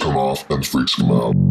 come off and freaks him out.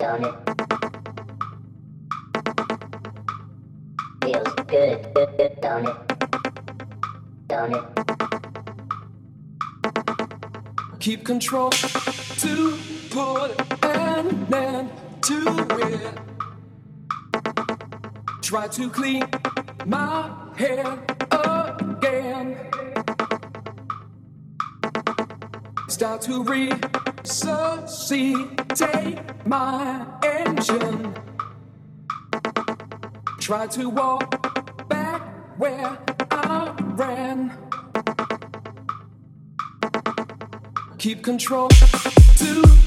Feels good, good, good, don't it? Don't it? Keep control to put an end to it. Try to clean my head again. Start to resuscitate my engine. Try to walk back where I ran. Keep control to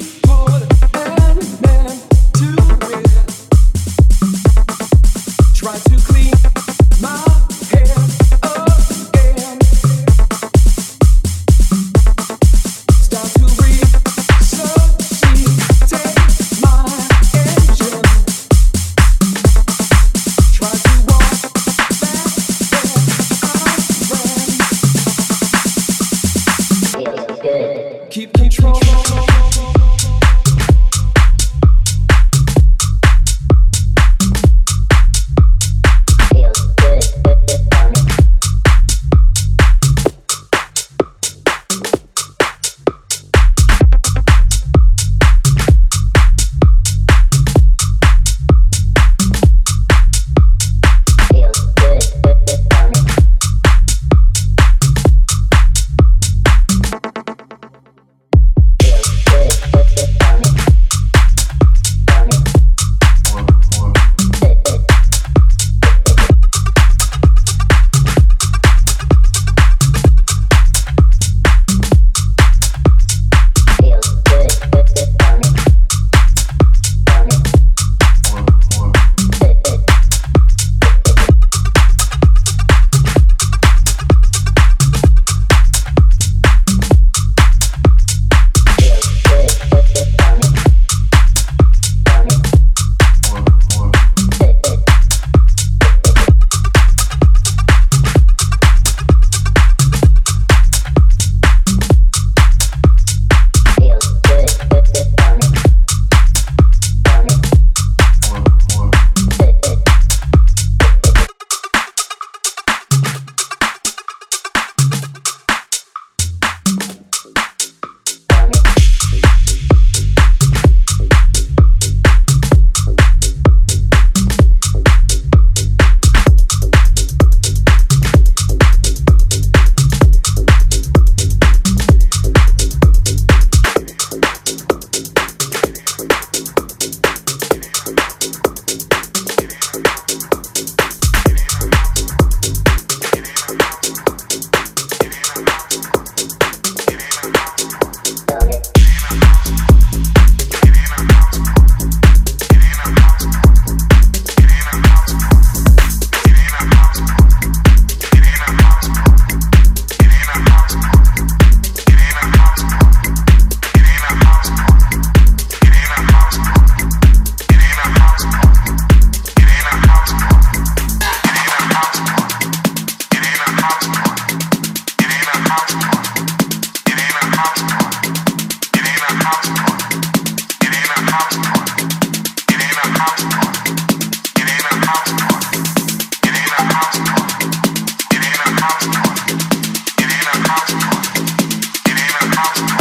house.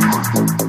Thank you.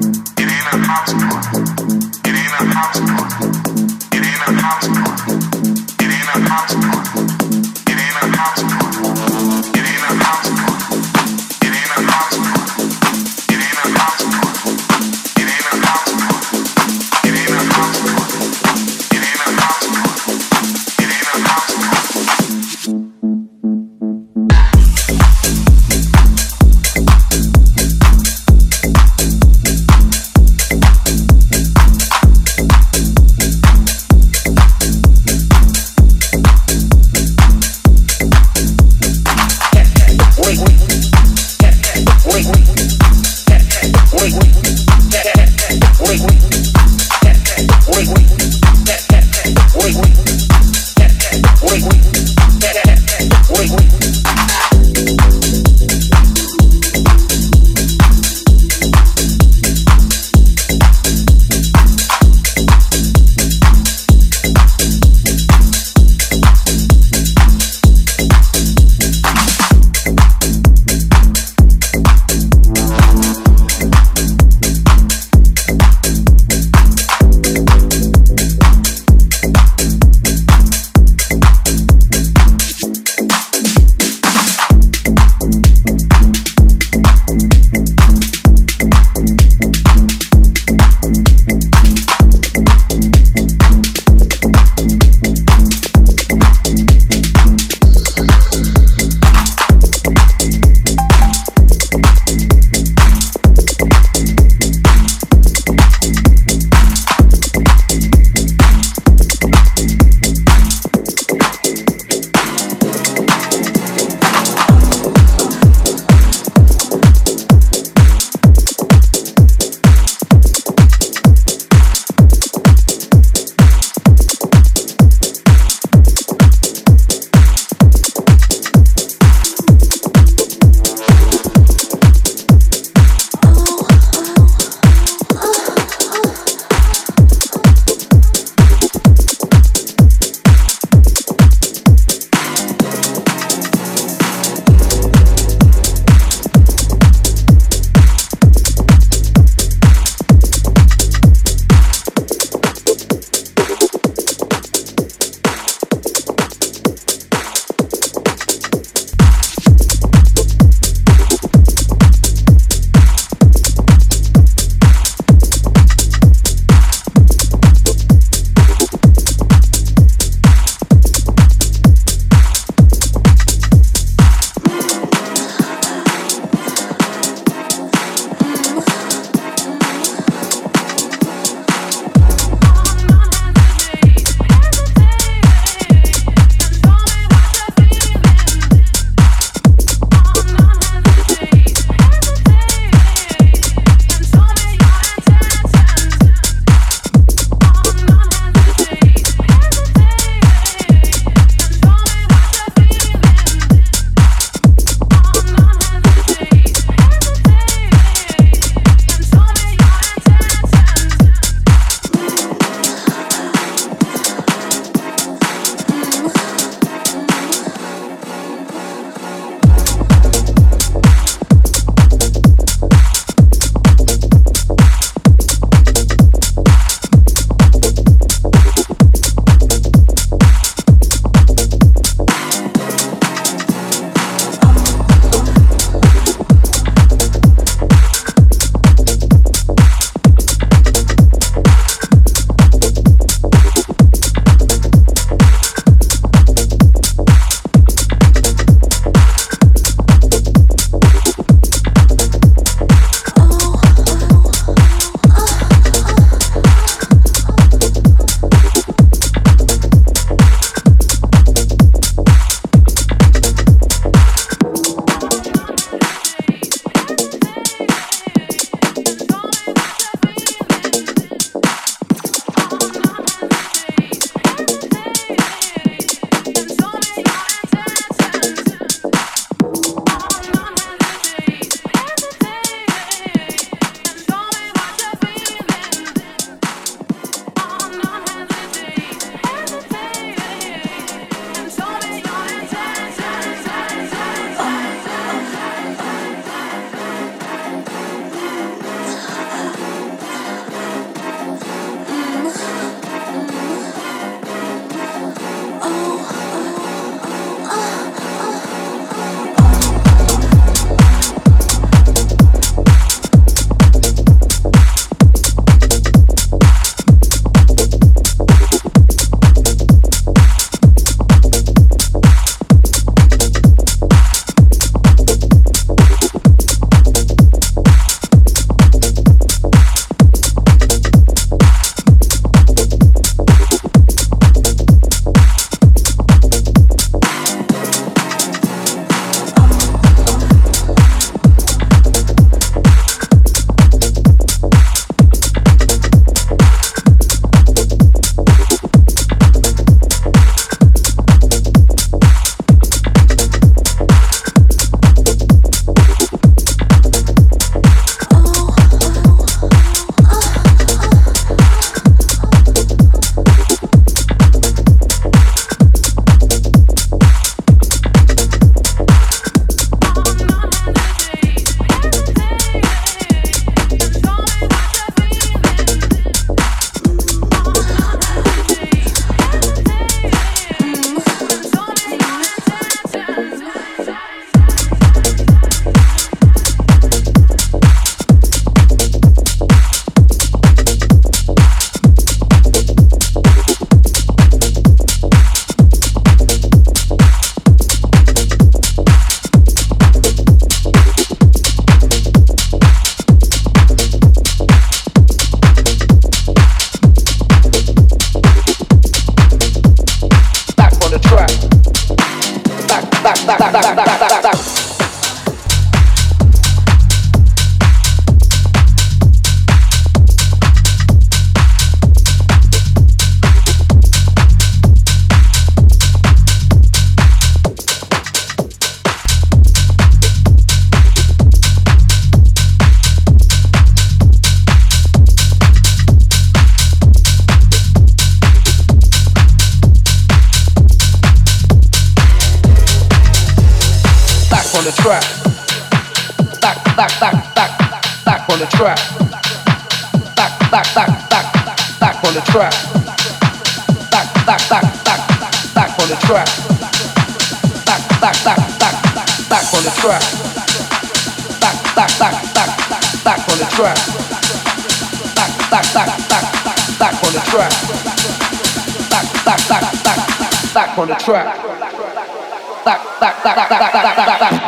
Back, back,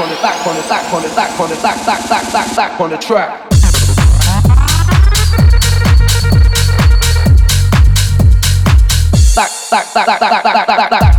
on the track. Back, on it, back, on the back, on back, back, back, back, back on the track.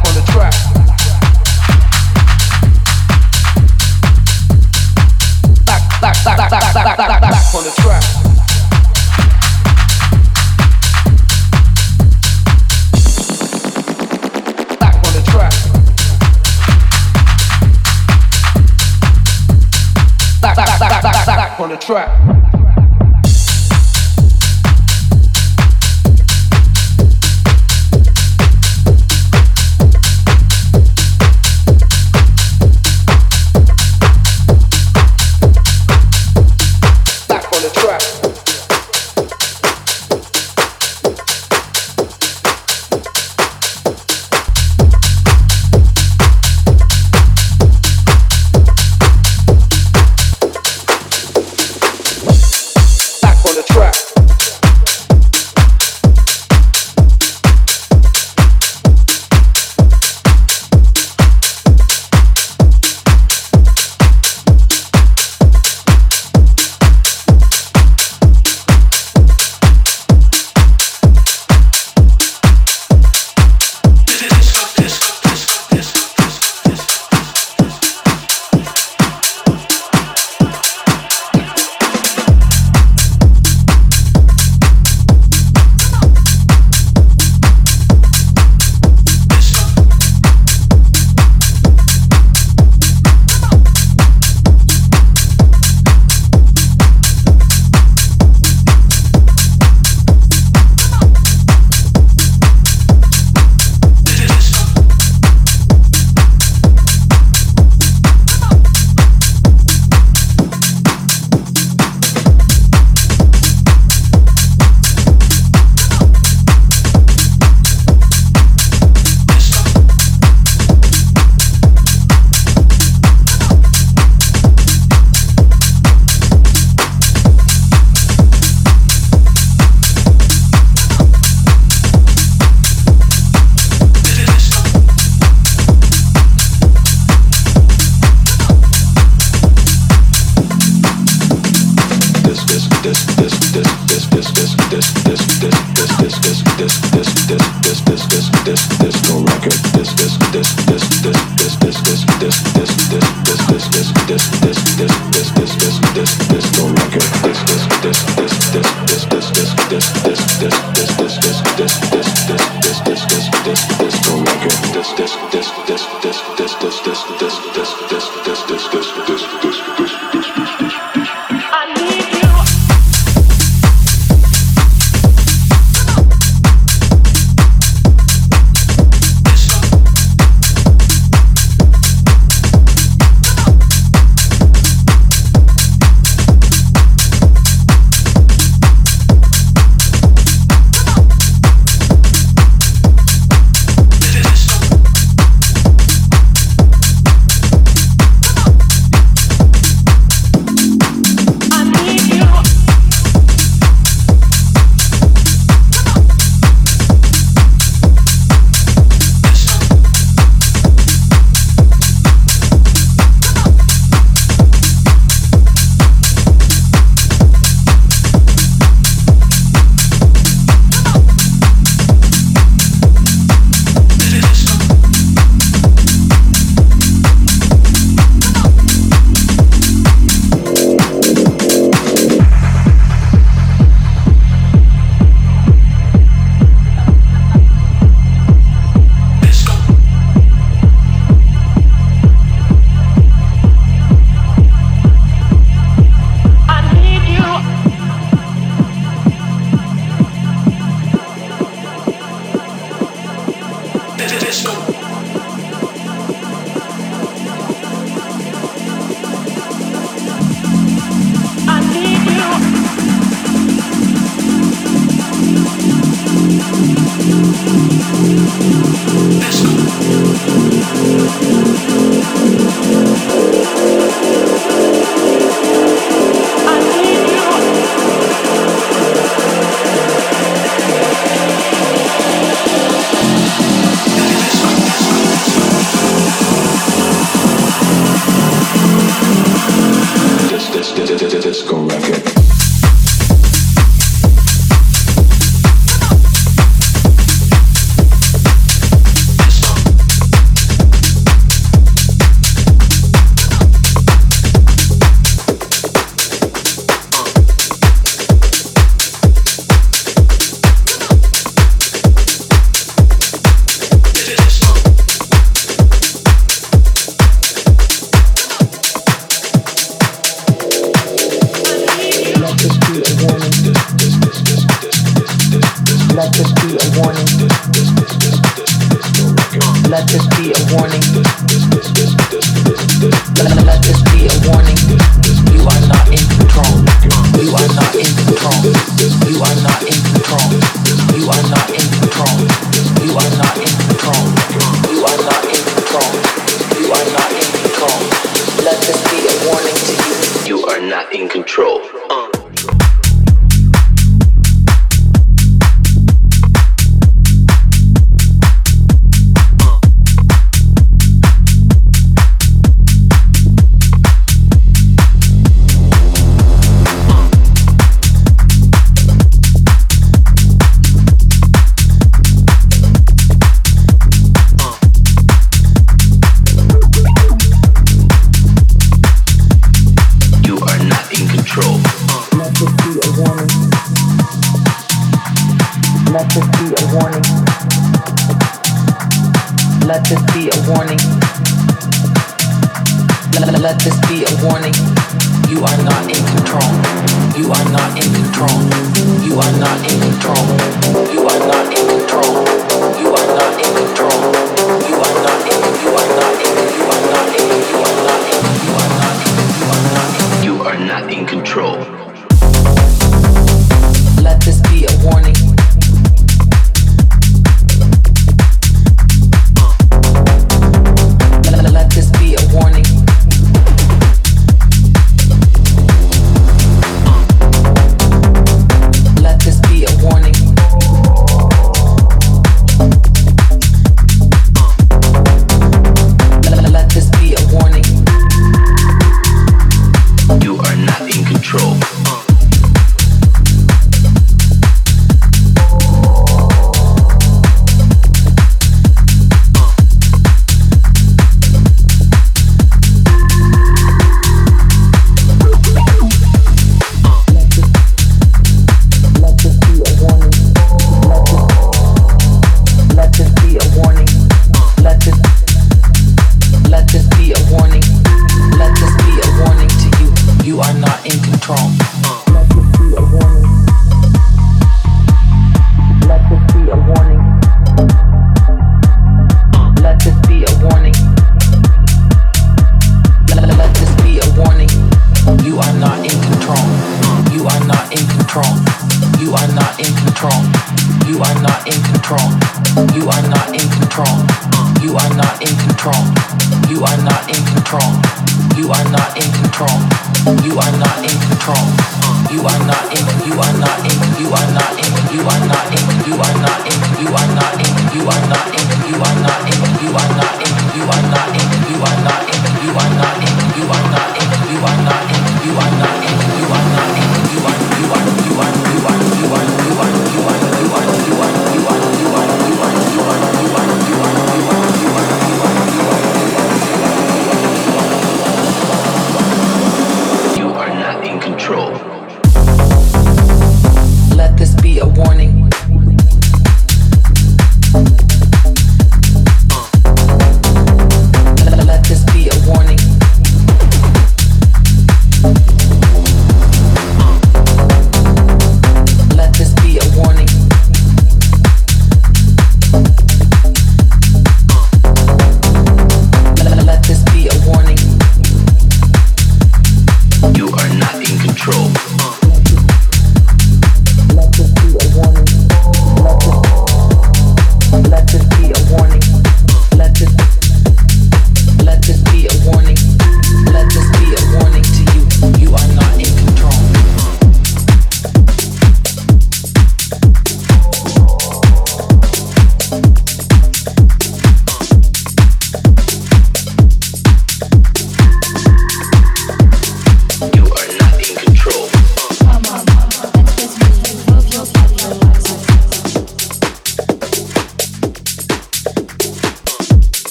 let this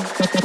Bye.